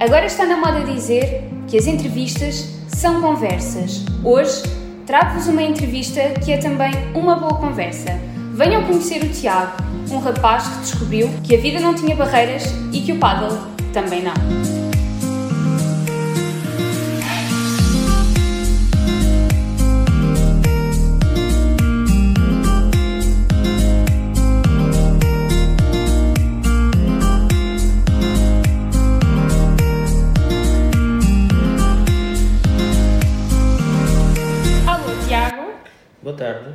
Agora está na moda dizer que as entrevistas são conversas. Hoje trago-vos uma entrevista que é também uma boa conversa. Venham conhecer o Tiago, um rapaz que descobriu que a vida não tinha barreiras e que o paddle também não.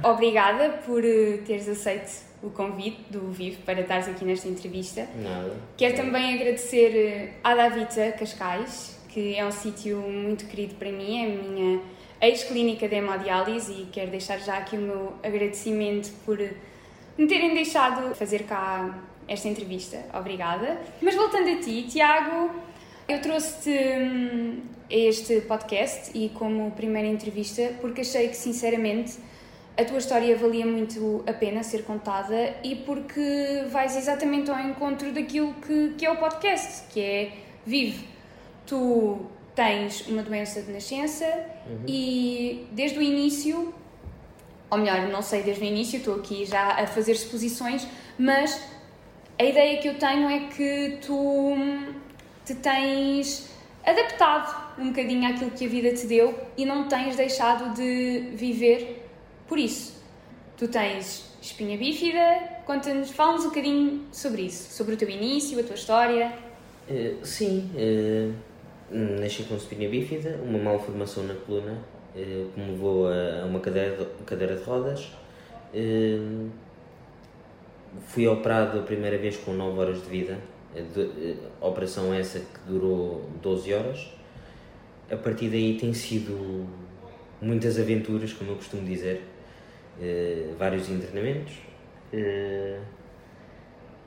Obrigada por eh, teres aceito o convite do Vivo para estares aqui nesta entrevista. Nada. Quero também agradecer eh, à Davita Cascais, que é um sítio muito querido para mim, é a minha ex-clínica de hemodiálise e quero deixar já aqui o meu agradecimento por eh, me terem deixado fazer cá esta entrevista. Obrigada. Mas voltando a ti, Tiago, eu trouxe-te hum, este podcast e como primeira entrevista porque achei que, sinceramente, a tua história valia muito a pena ser contada e porque vais exatamente ao encontro daquilo que, que é o podcast, que é vive. Tu tens uma doença de nascença uhum. e desde o início, ou melhor, não sei desde o início, estou aqui já a fazer suposições, mas a ideia que eu tenho é que tu te tens adaptado um bocadinho àquilo que a vida te deu e não tens deixado de viver por isso, tu tens espinha bífida, conta-nos, fala-nos um bocadinho sobre isso, sobre o teu início, a tua história. Uh, sim, uh, nasci com espinha bífida, uma malformação na coluna, uh, que me levou a, uma cadeira de, rodas. fui operado a primeira vez com 9 horas de vida, de, operação essa que durou 12 horas. A partir daí tem sido muitas aventuras, como eu costumo dizer uh, vários internamentos, uh,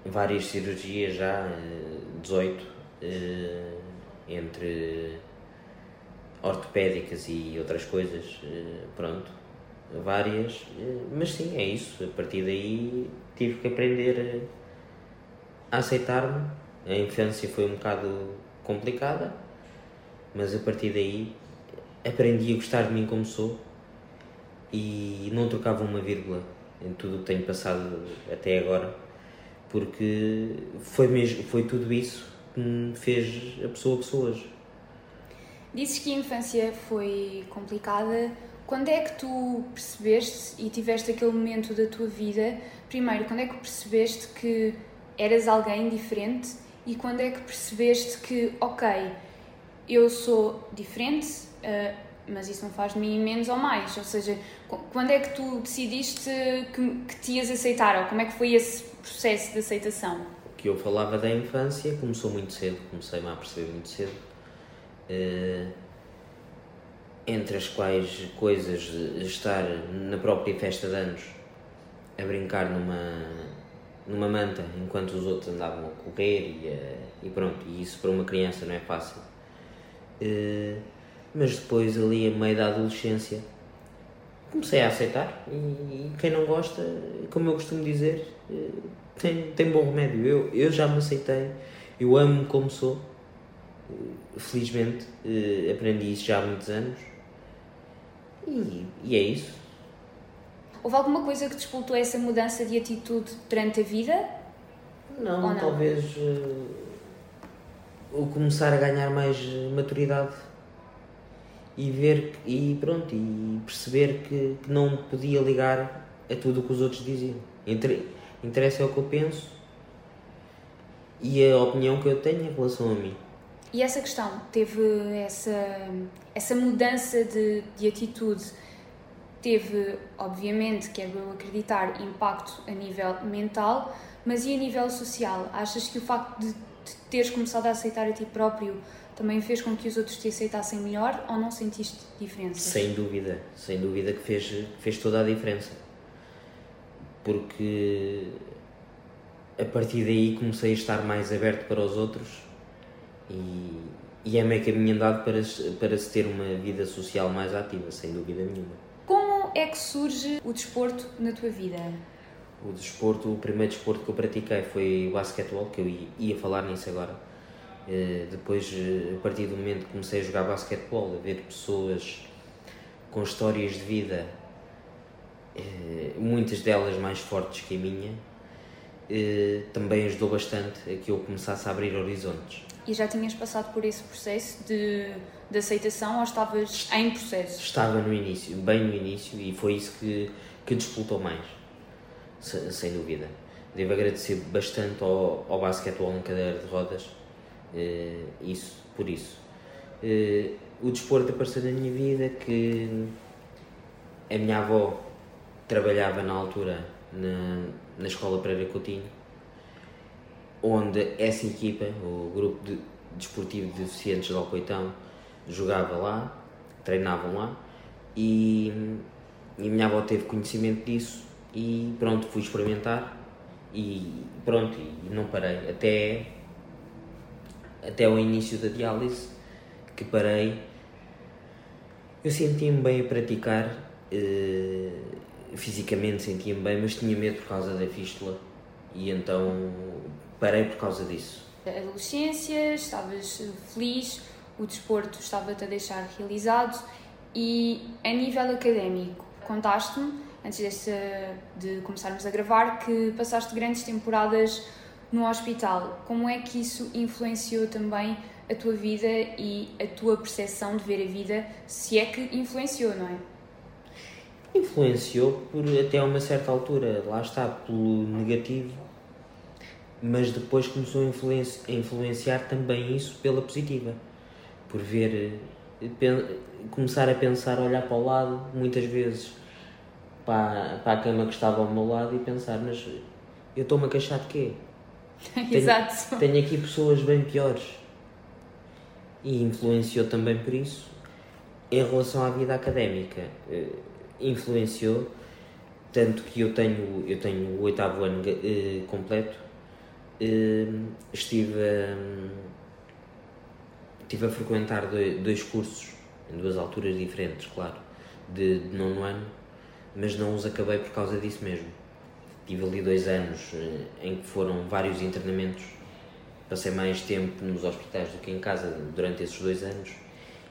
várias cirurgias já, uh, 18, entre ortopédicas e outras coisas, pronto, várias, mas sim, é isso. A partir daí tive que aprender a aceitar-me. A infância foi um bocado complicada, mas a partir daí aprendi a gostar de mim como sou e não trocava uma vírgula em tudo o que tenho passado até agora, porque foi, mesmo, foi tudo isso que me fez a pessoa que sou hoje. Dizes que a infância foi complicada. Quando é que tu percebeste e tiveste aquele momento da tua vida? Primeiro, quando é que percebeste que eras alguém diferente? E quando é que percebeste que, ok, eu sou diferente, uh, mas isso não faz de mim menos ou mais. Ou seja, quando é que tu decidiste que, que te ias aceitar? Ou como é que foi esse processo de aceitação? Que eu falava da infância começou muito cedo, comecei-me a perceber muito cedo. Uh, entre as quais coisas estar na própria festa de anos a brincar numa, numa manta enquanto os outros andavam a correr e, e pronto, e isso para uma criança não é fácil. Uh, mas depois, ali a meio da adolescência, comecei a aceitar. E, e quem não gosta, como eu costumo dizer, eh, tem, tem bom remédio. Eu, eu já me aceitei, eu amo como sou. Eh, felizmente, eh, aprendi isso já há muitos anos. E, e é isso. Houve alguma coisa que despoltou essa mudança de atitude durante a vida? Não, não? talvez uh, o começar a ganhar mais maturidade e ver e pronto e perceber que, que não podia ligar a tudo o que os outros diziam. Inter, interessa é o que eu penso e a opinião que eu tenho em relação a mim. E essa questão teve essa essa mudança de, de atitude teve obviamente quero eu acreditar impacto a nível mental, mas e a nível social? Achas que o facto de, de teres começado a aceitar a ti próprio também fez com que os outros te aceitassem melhor ou não sentiste diferença? Sem dúvida, sem dúvida que fez, fez toda a diferença. Porque a partir daí comecei a estar mais aberto para os outros e, e é meio caminho andado para, para se ter uma vida social mais ativa, sem dúvida nenhuma. Como é que surge o desporto na tua vida? O desporto, o primeiro desporto que eu pratiquei foi o basquetebol, que eu ia falar nisso agora depois, uh, a partir do momento que comecei a jogar basquetebol, a ver pessoas com histórias de vida, uh, muitas delas mais fortes que a minha, também ajudou bastante a que eu começasse a abrir horizontes. E já tinhas passado por esse processo de, de aceitação ou estavas em processo? Estava no início, bem no início, e foi isso que, que disputou mais, sem dúvida. Devo agradecer bastante ao, ao basquetebol em cadeira de rodas, isso, por isso. Uh, o desporto apareceu na minha vida que a minha avó trabalhava na altura na, na escola Pereira Coutinho, onde essa equipa, o grupo de, desportivo de deficientes de Alcoitão, jogava lá, treinavam lá e, e a minha avó teve conhecimento disso e pronto, fui experimentar e pronto, e não parei até, até o início da diálise que parei. Eu sentia-me bem a praticar uh, fisicamente sentia-me bem, mas tinha medo por causa da fístula. E então parei por causa disso. Adolescência, estavas feliz, o desporto estava-te a deixar realizado. E a nível académico, contaste-me, antes de começarmos a gravar, que passaste grandes temporadas no hospital. Como é que isso influenciou também a tua vida e a tua percepção de ver a vida, se é que influenciou, não é? Influenciou por até uma certa altura, lá está, pelo negativo, mas depois começou a, influenci a influenciar também isso pela positiva, por ver, começar a pensar, olhar para o lado, muitas vezes para, para a cama que estava ao meu lado e pensar, mas eu estou-me a queixar de quê? Exato. Tenho, tenho aqui pessoas bem piores. E influenciou também por isso. Em relação à vida académica, eh, influenciou tanto que eu tenho eu tenho o oitavo ano uh, completo uh, estive a, estive a frequentar dois, dois, cursos em duas alturas diferentes claro de, de nono ano mas não os acabei por causa disso mesmo tive ali dois anos uh, em que foram vários internamentos. Passei mais tempo nos hospitais do que em casa durante esses dois anos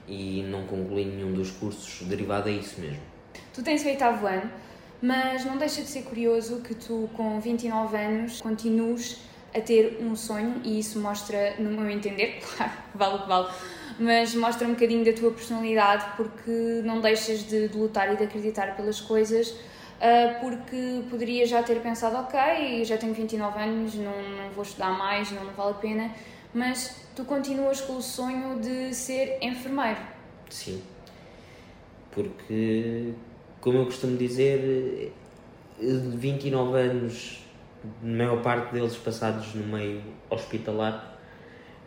e não concluí nenhum dos cursos derivado a isso mesmo. Tu tens o oitavo ano, mas não deixa de ser curioso que tu, com 29 anos, continues a ter um sonho e isso mostra, no meu entender, claro, vale o que vale, mas mostra um bocadinho da tua personalidade porque não deixas de, de lutar e de acreditar pelas coisas porque poderia já ter pensado, ok, já tenho 29 anos, não, não vou estudar mais, não, vale a pena, mas tu continuas com o sonho de ser enfermeiro. Sim, porque como eu costumo dizer, 29 anos, a maior parte deles passados no meio hospitalar,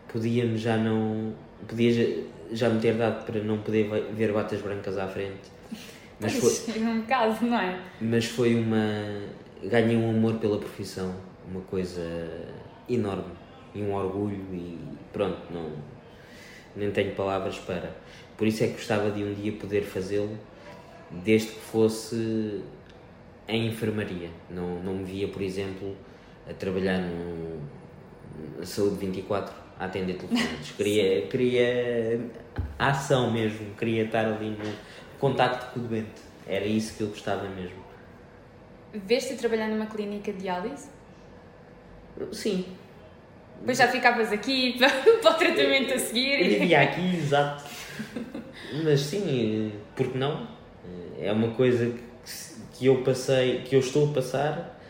podia-me já não. podia já me ter dado para não poder ver batas brancas à frente. Mas foi. um bocado, não é? Mas foi uma. ganhei um amor pela profissão, uma coisa enorme e um orgulho e pronto, não. nem tenho palavras para. Por isso é que gostava de um dia poder fazê-lo desde que fosse em enfermaria. Não, não me via, por exemplo, a trabalhar no, na Saúde 24 a atender telefones. Queria, queria a ação mesmo, queria estar ali no contacto com o doente. Era isso que eu gostava mesmo. Veste trabalhar numa clínica de diálise? Sim. Depois já ficavas aqui para, para o tratamento a seguir. Eu vivia aqui, exato. Mas sim, porque não? É uma coisa que, que eu passei, que eu estou a passar,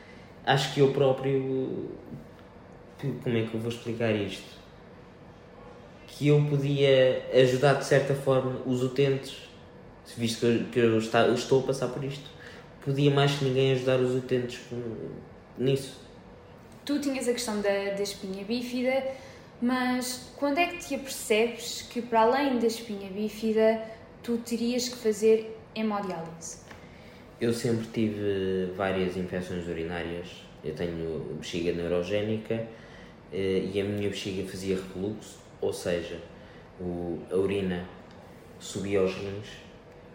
acho que eu próprio. Como é que eu vou explicar isto? Que eu podia ajudar de certa forma os utentes, visto que eu, que eu, está, eu estou a passar por isto, podia mais que ninguém ajudar os utentes nisso. Tu tinhas a questão da, da espinha bífida, mas quando é que te apercebes que, para além da espinha bífida, tu terias que fazer hemodiálise? Eu sempre tive várias infecções urinárias. Eu tenho bexiga neurogénica eh, e a minha bexiga fazia refluxo, ou seja, o, a urina subia aos rins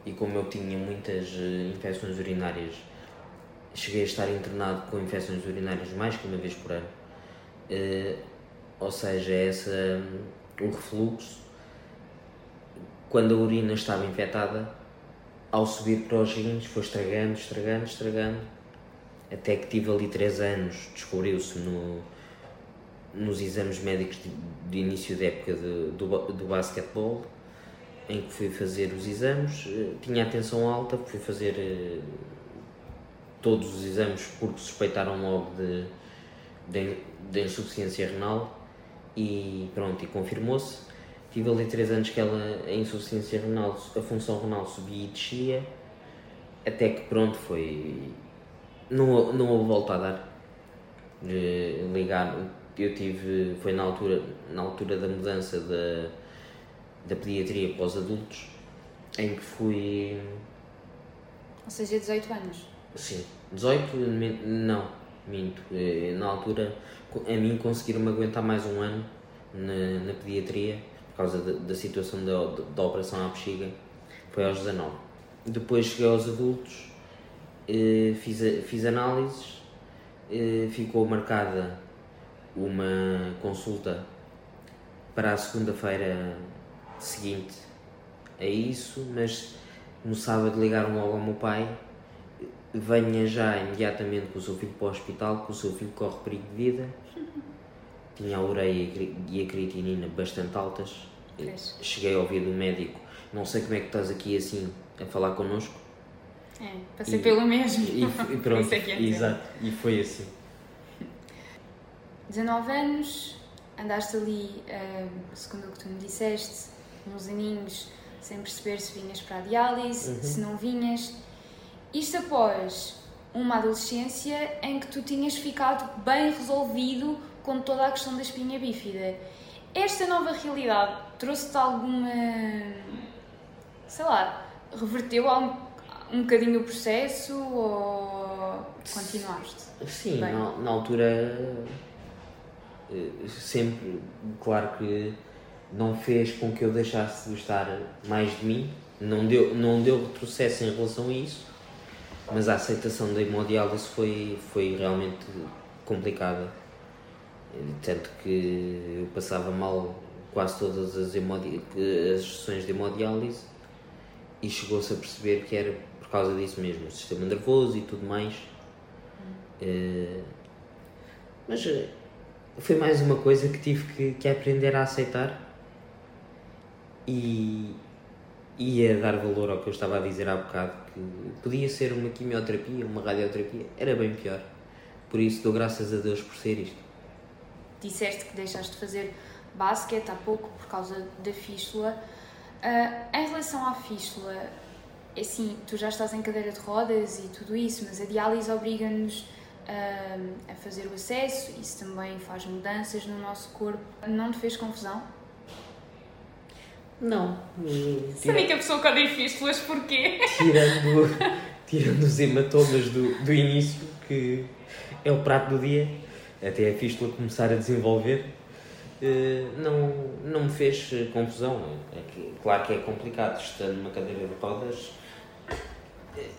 e como eu tinha muitas eh, infecções urinárias, cheguei a estar internado com infecções urinárias mais que uma vez por ano. Uh, ou seja, essa, o refluxo, quando a urina estava infectada, ao subir para os rins foi estragando, estragando, estragando, até que tive ali 3 anos, descobriu-se no, nos exames médicos de, de início da época de, do, do basquetebol, em que fui fazer os exames, eh, tinha a tensão alta, fui fazer eh, todos os exames porque suspeitaram logo de, de, de insuficiência renal e pronto, e confirmou-se. Tive ali 3 anos que ela, a insuficiência renal, a função renal subia e descia, até que pronto, foi. Não, não houve volta a dar. Ligar, eu tive, foi na altura, na altura da mudança da, da pediatria para os adultos, em que fui. Ou seja, 18 anos? Sim, 18, não, minto. Eh, na altura, a mim conseguiram-me aguentar mais um ano na, na pediatria por causa da, da situação da, da operação à bexiga, foi aos 19. Depois cheguei aos adultos, eh, fiz, fiz análises, eh, ficou marcada uma consulta para a segunda-feira seguinte a isso, mas no sábado ligaram logo ao meu pai, venha já imediatamente com o seu filho para o hospital, que o seu filho corre perigo de vida tinha a ureia e a creatinina bastante altas. Cheguei a ouvir do médico, não sei como é que estás aqui assim a falar connosco. É, passei e, pelo mesmo. E, e pronto, é é exato, e foi assim. 19 anos, andaste ali, uh, segundo o que tu me disseste, uns aninhos sem perceber se vinhas para a diálise, uhum. se não vinhas. Isto após uma adolescência em que tu tinhas ficado bem resolvido com toda a questão da espinha bífida. Esta nova realidade trouxe-te alguma. sei lá, reverteu um, um bocadinho o processo ou continuaste? Sim, na, na, altura. Eh, sempre, claro que não fez com que eu deixasse de gostar mais de mim, não deu, não deu retrocesso em relação a isso, mas a aceitação da hemodiálise foi, foi realmente complicada. Tanto que eu passava mal quase todas as, as sessões de hemodiálise e chegou-se a perceber que era por causa disso mesmo, o sistema nervoso e tudo mais. Uh, mas eh, foi mais uma coisa que tive que, que aprender a aceitar e, e a dar valor ao que eu estava a dizer há bocado, que podia ser uma quimioterapia, uma radioterapia, era bem pior. Por isso dou graças a Deus por ser isto disseste que deixaste de fazer basquete há pouco por causa da fístula. Uh, em relação à fístula, é assim, tu já estás em cadeira de rodas e tudo isso, mas a diálise obriga-nos uh, a fazer o acesso, isso também faz mudanças no nosso corpo. Não te fez confusão? Não. Sabia que a pessoa quando tem fístulas, porquê? Tirando, tirando os hematomas do, do início, que é o prato do dia, até a fístula começar a desenvolver, eh, não, não me fez confusão. É que, claro que é complicado, estando numa cadeira de rodas, eh,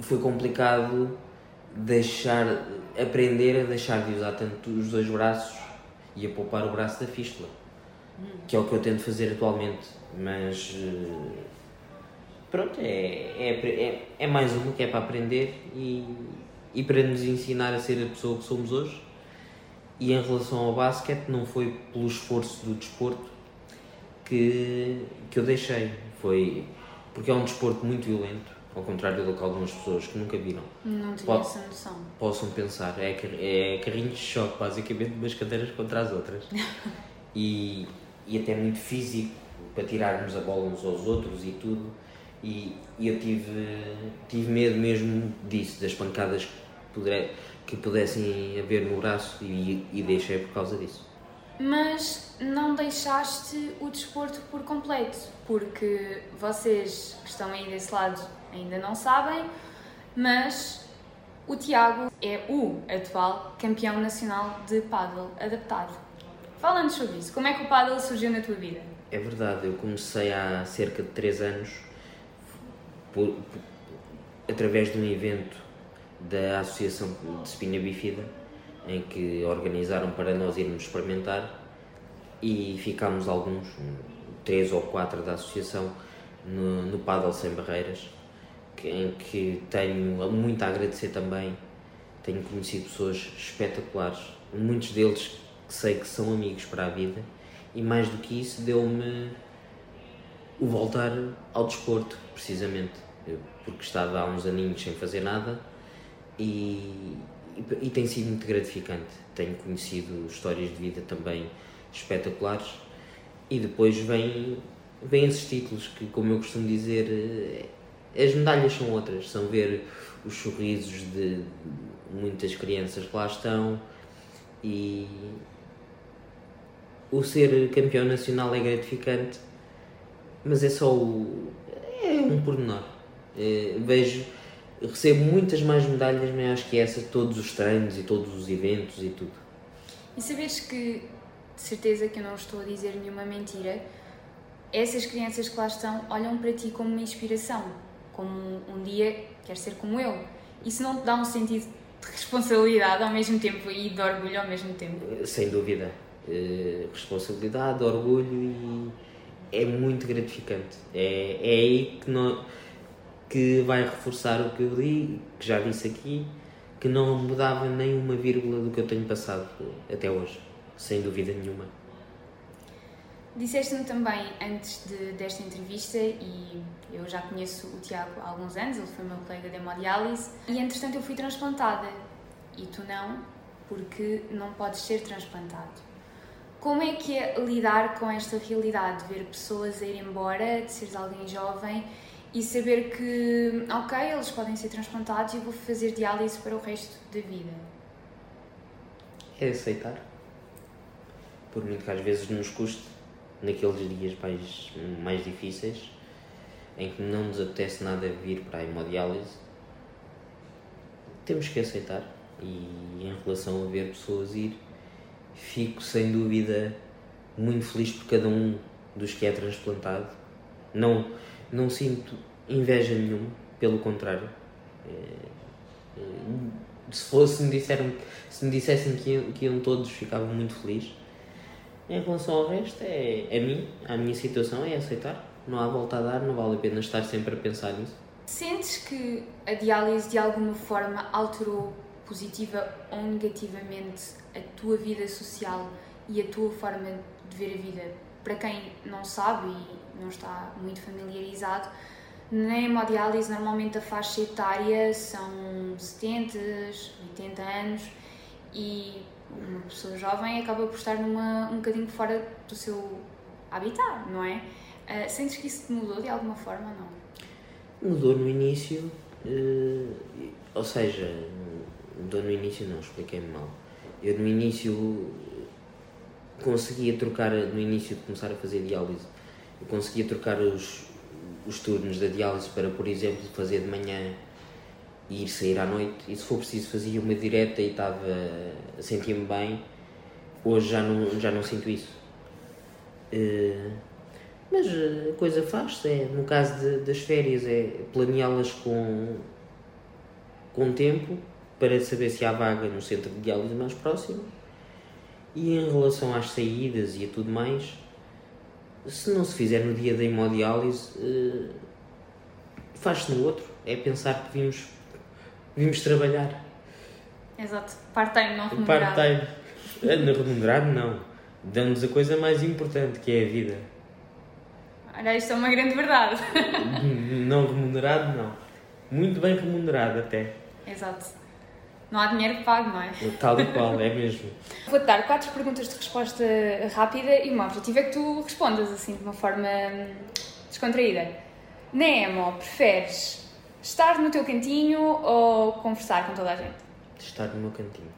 foi complicado deixar, aprender a deixar de usar tanto os dois braços e a poupar o braço da fístula, que é o que eu tento fazer atualmente, mas eh, pronto, é, é, é, é mais uma que é para aprender e, e para nos ensinar a ser a pessoa que somos hoje e em relação ao basquete, não foi pelo esforço do desporto que, que eu deixei. Foi porque é um desporto muito violento, ao contrário do que algumas pessoas que nunca viram. Não tinha essa noção. Possam pensar. É, é carrinhos de choque, basicamente, umas cadeiras contra as outras. e, e até muito físico, para tirarmos a bola uns aos outros e tudo. E, e eu tive, tive medo mesmo disso, das pancadas que poderei que pudessem haver no braço e, e deixei por causa disso. Mas não deixaste o desporto por completo, porque vocês que estão aí desse lado ainda não sabem, mas o Tiago é o atual campeão nacional de paddle adaptado. Fala-nos sobre isso. Como é que o paddle surgiu na tua vida? É verdade, eu comecei há cerca de 3 anos por, por, através de um evento da Associação de Espinha Bifida, em que organizaram para nós irmos experimentar e ficámos alguns, três ou quatro da associação, no, no Paddle Sem Barreiras, que, em que tenho muito a agradecer também. Tenho conhecido pessoas espetaculares, muitos deles que sei que são amigos para a vida, e mais do que isso, deu-me o voltar ao desporto, precisamente, porque estava há uns aninhos sem fazer nada e, e, e tem sido muito gratificante. Tenho conhecido histórias de vida também espetaculares e depois vêm vem esses títulos que, como eu costumo dizer, eh, as medalhas são outras, são ver os sorrisos de muitas crianças que lá estão e o ser campeão nacional é gratificante, mas é só o, é um pormenor. É, vejo, recebo muitas mais medalhas, acho que é essa todos os treinos e todos os eventos e tudo. E sabes que, de certeza que eu não estou a dizer nenhuma mentira, essas crianças que lá estão olham para ti como uma inspiração, como um dia quer ser como eu. Isso não te dá um sentido de responsabilidade ao mesmo tempo e de orgulho ao mesmo tempo? Sem dúvida. Uh, responsabilidade, orgulho e é muito gratificante. É, é aí que, não, que vai reforçar o que eu li, que já disse aqui, que não mudava nem uma vírgula do que eu tenho passado até hoje, sem dúvida nenhuma. Disseste-me também antes de, desta entrevista, e eu já conheço o Tiago há alguns anos, ele foi meu colega de hemodiálise, e entretanto eu fui transplantada. E tu não, porque não podes ser transplantado. Como é que é lidar com esta realidade, ver pessoas a ir embora, de seres alguém jovem e saber que, ok, eles podem ser transplantados e vou fazer diálise para o resto da vida? É aceitar. Por muito que às vezes nos custe naqueles dias mais, mais difíceis, em que não nos apetece nada vir para a hemodiálise, temos que aceitar. E em relação a ver pessoas ir, fico sem dúvida muito feliz por cada um dos que é transplantado. Não, não sinto inveja nenhuma, pelo contrário. É, é, se fosse, me disseram, se me dissessem que iam, que iam todos, ficava muito feliz em relação ao resto, é, é mim, a minha situação é aceitar. Não há volta a dar, não vale a pena estar sempre a pensar nisso. Sentes que a diálise de alguma forma alterou positiva ou negativamente a tua vida social e a tua forma de ver a vida? Para quem não sabe e não está muito familiarizado, na hemodiálise normalmente a faixa etária são 70, 80 anos e uma pessoa jovem acaba por estar numa, um bocadinho fora do seu habitat, não é? Uh, sentes que isso te mudou de alguma forma ou não? Mudou no início, uh, ou seja, mudou no início não, expliquei-me mal. Eu no início conseguia trocar, no início de começar a fazer diálise, eu conseguia trocar os, os turnos da diálise para, por exemplo, fazer de manhã e ir sair à noite e se for preciso fazia uma direta e estava sentia-me bem. Hoje já não já não sinto isso. Uh, mas a coisa faz-se é no caso de, das férias é planeá-las com com tempo para saber se há vaga no centro de diálise mais próximo e em relação às saídas e a tudo mais se não se fizer no dia da hemodiálise uh, faz-se no outro é pensar que vimos Vimos trabalhar. Exato. Part-time, não remunerado. Part-time. Não remunerado, não. Damos a coisa mais importante, que é a vida. Olha, isto é uma grande verdade. não remunerado, não. Muito bem remunerado, até. Exato. Não há dinheiro que pague, não é? Tal e qual, é mesmo. Vou-te dar quatro perguntas de resposta rápida e o meu objetivo é que tu respondas assim, de uma forma hum, descontraída. Nemo, preferes Estar no teu cantinho ou conversar com toda a gente? Estar no meu cantinho.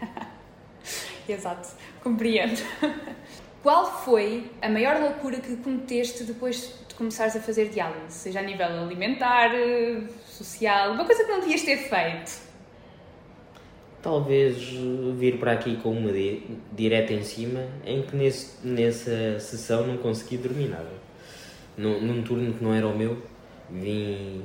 Exato, compreendo. Qual foi a maior loucura que cometeste depois de começares a fazer diálise? Seja a nível alimentar, social, uma coisa que não devias ter feito? Talvez vir para aqui com uma di direta em cima, em que nesse, nessa sessão não consegui dormir nada. Num, num turno que não era o meu, vim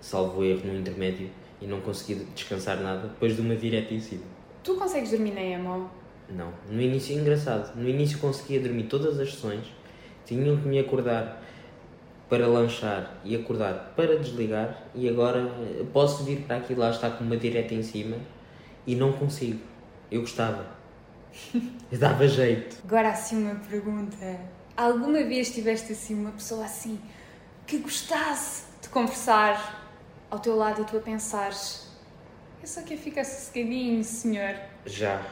salvo erro no intermédio e não consegui descansar nada depois de uma direta em cima. Tu consegues dormir na emo? Não. No início, engraçado, no início conseguia dormir todas as sessões, tinham que me acordar para lanchar e acordar para desligar e agora eh, posso vir para aqui lá está com uma direta em cima e não consigo. Eu gostava. Eu dava jeito. Agora assim uma pergunta. Alguma vez tiveste assim uma pessoa assim que gostasse de conversar ao teu lado e tu a pensares eu só quero ficar sossegadinho, senhor? Já.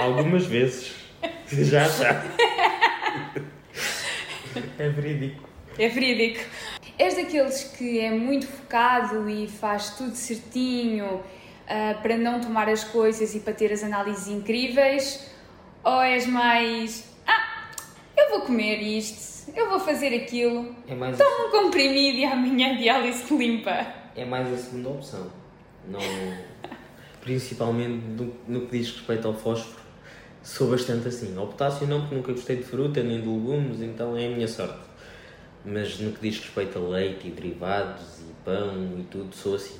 Algumas vezes. Já, já. É verídico. É verídico. És daqueles que é muito focado e faz tudo certinho uh, para não tomar as coisas e para ter as análises incríveis? Ou és mais. Ah, eu vou comer isto, eu vou fazer aquilo, É mais, toma um comprimido e amanhã a diálise limpa? é mais a segunda opção. Não, principalmente no, no que diz respeito ao fósforo, sou bastante assim. Ao potássio não, porque nunca gostei de fruta nem de legumes, então é a minha sorte. Mas no que diz respeito a leite e derivados e pão e tudo, sou assim.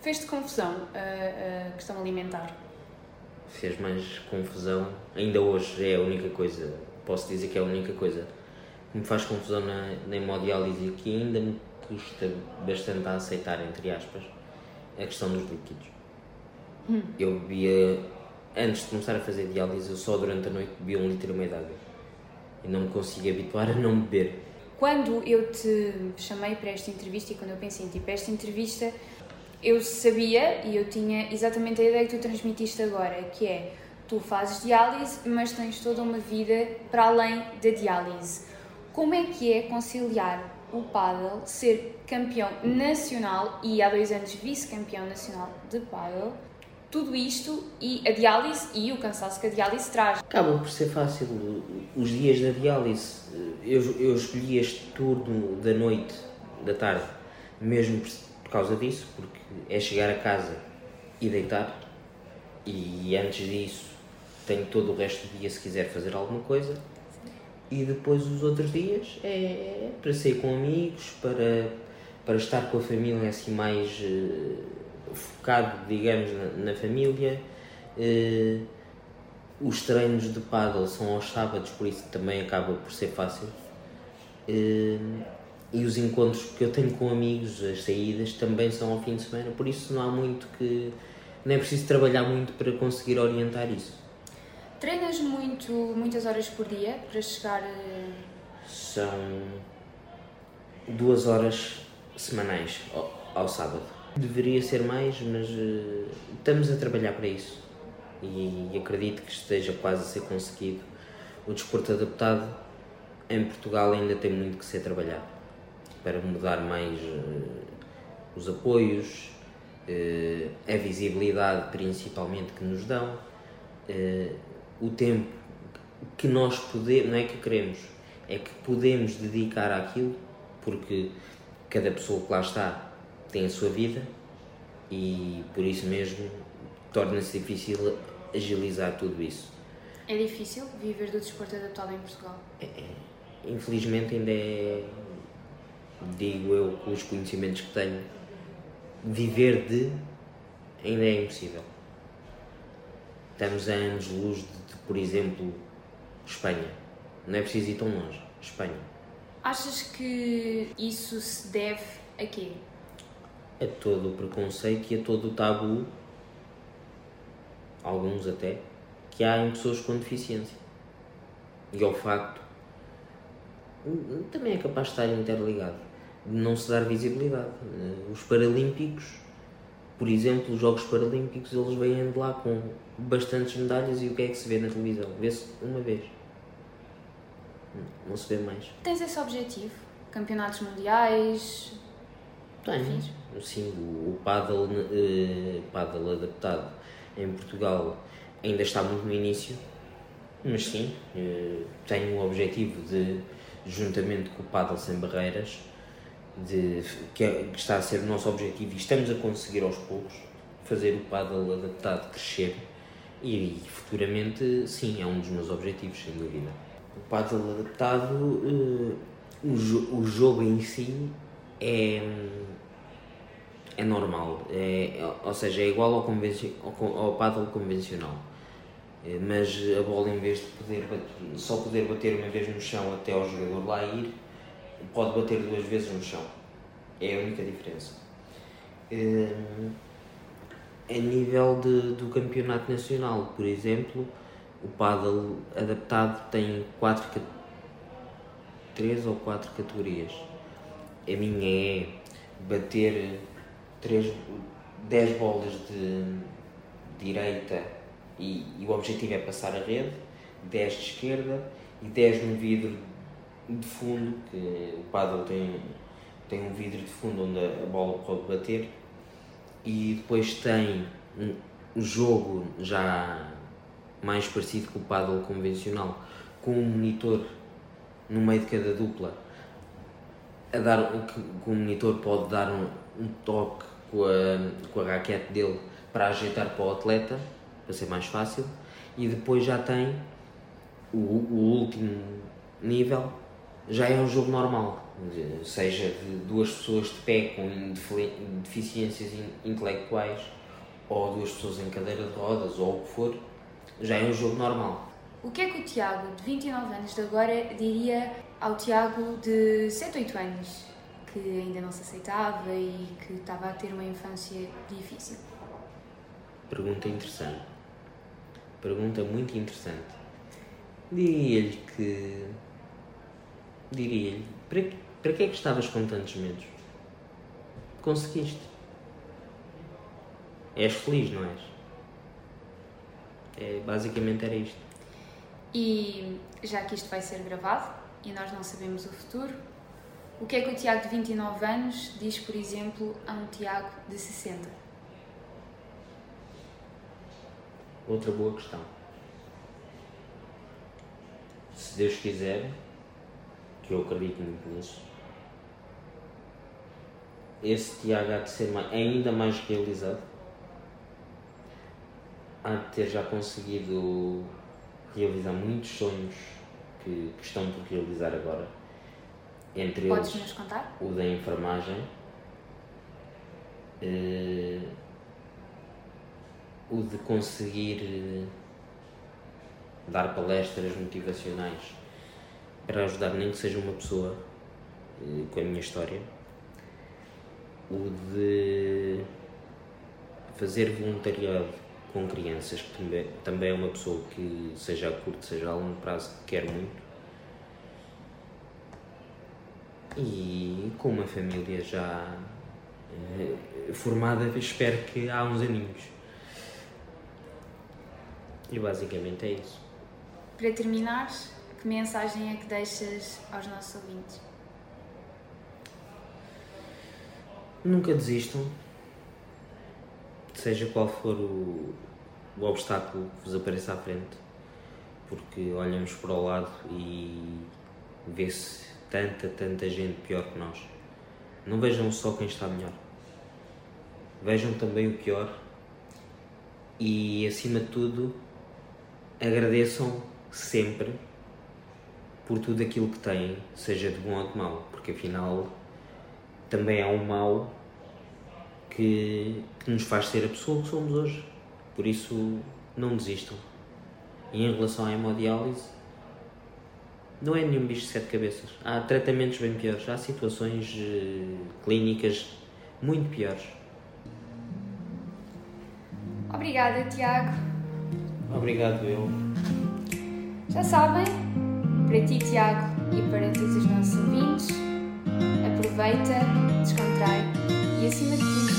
Fez-te confusão a, a questão alimentar? Fez mais confusão. Ainda hoje é a única coisa, posso dizer que é a única coisa que me faz confusão na, na hemodiálise e que ainda me custa bastante a aceitar, entre aspas, a questão dos líquidos. Eu bebia, antes de começar a fazer diálise, eu só durante a noite bebia um litro e meio de água. E não me consigo habituar a não beber. Quando eu te chamei para esta entrevista e quando eu pensei em ti para esta entrevista, eu sabia e eu tinha exatamente a ideia que tu transmitiste agora, que é tu fazes diálise, mas tens toda uma vida para além da diálise. Como é que é conciliar o paddle, ser campeão nacional e há dois anos vice-campeão nacional de paddle, tudo isto e a diálise e o cansaço que a diálise traz? Acaba por ser fácil. Os dias da diálise, eu, eu escolhi este turno da noite, da tarde, mesmo por, causa disso, porque é chegar a casa e deitar, e antes disso tenho todo o resto do dia se quiser fazer alguma coisa, e depois os outros dias é para sair com amigos, para, para estar com a família assim mais eh, focado, digamos, na, na família. Eh, os treinos de paddle são aos sábados, por isso também acaba por ser fácil. Eh, e os encontros que eu tenho com amigos, as saídas, também são ao fim de semana, por isso não há muito que. não é preciso trabalhar muito para conseguir orientar isso. Treinas muito, muitas horas por dia para chegar. eh, São duas horas semanais ao, ao sábado. Deveria ser mais, mas eh, estamos a trabalhar para isso e acredito que esteja quase a ser conseguido. O desporto adaptado em Portugal ainda tem muito que ser trabalhado para mudar mais eh, os apoios, eh, a visibilidade principalmente que nos dão, eh, o tempo que nós podemos, não é que queremos, é que podemos dedicar àquilo, porque cada pessoa que lá está tem a sua vida e por isso mesmo torna-se difícil agilizar tudo isso. É difícil viver do desporto adaptado em Portugal. Infelizmente ainda é, digo eu, com os conhecimentos que tenho, viver de ainda é impossível. Estamos a anos-luz de, de, por exemplo, Espanha. Não é preciso ir tão longe. Espanha. Achas que isso se deve a quê? A todo o preconceito e a todo o tabu, alguns até, que há em pessoas com deficiência. E ao facto, também é capaz de estar interligado, não se dar visibilidade. Os Paralímpicos, por exemplo, os Jogos Paralímpicos, eles vêm de lá com bastantes medalhas e o que é que se vê na televisão? Vê-se uma vez. Não se vê mais. Tens esse objetivo? Campeonatos mundiais? Tenho. Sim, o, paddle, eh, paddle adaptado em Portugal ainda está muito no início, mas sim, eh, tenho o objetivo de, juntamente com o paddle sem barreiras, de, que, é- que está a ser o nosso objetivo e estamos a conseguir aos poucos fazer o paddle adaptado crescer e, futuramente, sim, é um dos meus objetivos, sem dúvida. O paddle adaptado, eh, o, jo- o jogo em si é, é normal, é, ou seja, é igual ao, ao, ao paddle convencional. Eh, mas a bola, em vez de poder bater, só poder bater uma vez no chão até o jogador lá ir, pode bater duas vezes no chão. É a única diferença. Um, a nível de, do campeonato nacional, por exemplo, o paddle adaptado tem quatro, três ou quatro categorias. A minha é bater três, dez bolas de direita e, e, o objetivo é passar a rede, 10 de esquerda e 10 no vidro de fundo, que o paddle tem, tem um vidro de fundo onde a bola pode bater e depois tem um, jogo já mais parecido com o paddle convencional, com um monitor no meio de cada dupla a dar que, que o monitor pode dar um, um toque com a, com a raquete dele para ajeitar para o atleta para ser mais fácil e depois já tem o, o último nível já é um jogo normal seja de duas pessoas de pé com deficiências intelectuais ou duas pessoas em cadeira de rodas ou o que for já é um jogo normal o que é que o Tiago, de 29 anos de agora, diria ao Tiago de 7, 8 anos, que ainda não se aceitava e que estava a ter uma infância difícil? Pergunta interessante. Pergunta muito interessante. Diria-lhe que. Diria-lhe. Para, para que é que estavas com tantos medos? Conseguiste. És feliz, não és? É, basicamente era isto. E já que isto vai ser gravado e nós não sabemos o futuro, o que é que o Tiago de 29 anos diz, por exemplo, a um Tiago de 60? Outra boa questão. Se Deus quiser, que eu acredito muito nisso, esse Tiago há de ser ainda mais realizado, há de ter já conseguido realizar muitos sonhos que, que estão por realizar agora. Entre Podes eles, o da enfermagem, uh, o de conseguir uh, dar palestras motivacionais para ajudar nem que seja uma pessoa uh, com a minha história, o de fazer voluntariado com crianças, que também, é uma pessoa que, seja a curto, seja a longo prazo, quer muito. E com uma família já eh, formada, espero que há uns aninhos. E basicamente é isso. Para terminar, que mensagem é que deixas aos nossos ouvintes? Nunca desistam seja qual for o, o obstáculo que vos apareça à frente, porque olhamos para o lado e vê-se tanta, tanta gente pior que nós. Não vejam só quem está melhor, vejam também o pior e, acima de tudo, agradeçam sempre por tudo aquilo que têm, seja de bom ou de mau, porque afinal também há um mau que, que nos faz ser a pessoa que somos hoje. Por isso, não desistam. E em relação à hemodiálise, não é nenhum bicho de sete cabeças. Há tratamentos bem piores, há situações uh, clínicas muito piores. Obrigada, Tiago. Obrigado, eu. Já sabem, para ti, Tiago, e para todos os nossos ouvintes, aproveita, descontrai e acima de